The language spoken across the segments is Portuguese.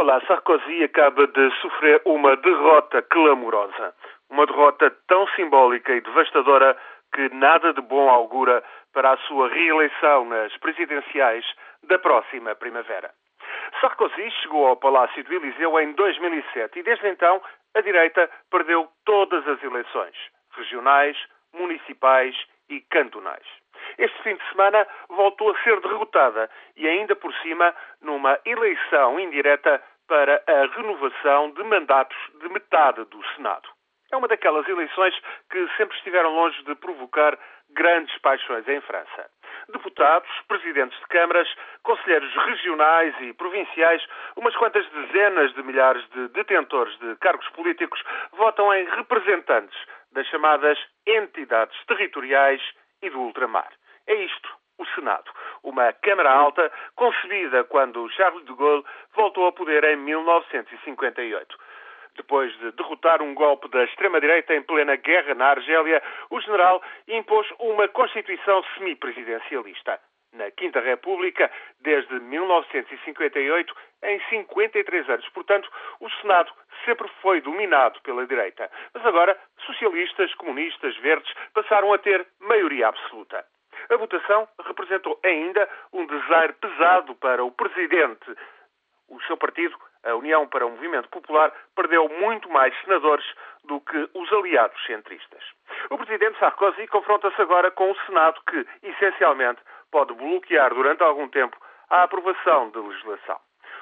Nicolas Sarkozy acaba de sofrer uma derrota clamorosa. Uma derrota tão simbólica e devastadora que nada de bom augura para a sua reeleição nas presidenciais da próxima primavera. Sarkozy chegou ao Palácio do Eliseu em 2007 e desde então a direita perdeu todas as eleições, regionais, municipais e cantonais. Este fim de semana voltou a ser derrotada e ainda por cima numa eleição indireta para a renovação de mandatos de metade do Senado. É uma daquelas eleições que sempre estiveram longe de provocar grandes paixões em França. Deputados, presidentes de câmaras, conselheiros regionais e provinciais, umas quantas dezenas de milhares de detentores de cargos políticos votam em representantes das chamadas entidades territoriais e do ultramar. É isto, o Senado, uma Câmara Alta concebida quando Charles de Gaulle voltou ao poder em 1958. Depois de derrotar um golpe da extrema-direita em plena guerra na Argélia, o general impôs uma constituição semipresidencialista. Na Quinta República, desde 1958, em 53 anos. Portanto, o Senado sempre foi dominado pela direita. Mas agora, socialistas, comunistas, verdes passaram a ter maioria absoluta. A votação representou ainda um desaire pesado para o presidente. O seu partido a União para o Movimento Popular perdeu muito mais senadores do que os aliados centristas. O presidente Sarkozy confronta-se agora com o Senado, que, essencialmente, pode bloquear durante algum tempo a aprovação da legislação.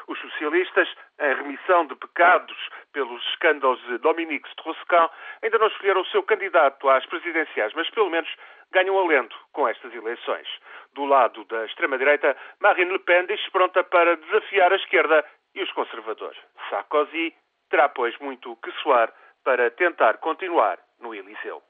Os socialistas, em remissão de pecados pelos escândalos de Dominique Strauss-Kahn, ainda não escolheram o seu candidato às presidenciais, mas pelo menos ganham alento com estas eleições. Do lado da extrema-direita, Marine Le Pen diz pronta para desafiar a esquerda e os conservadores. Sarkozy terá, pois, muito que soar para tentar continuar no Eliseu.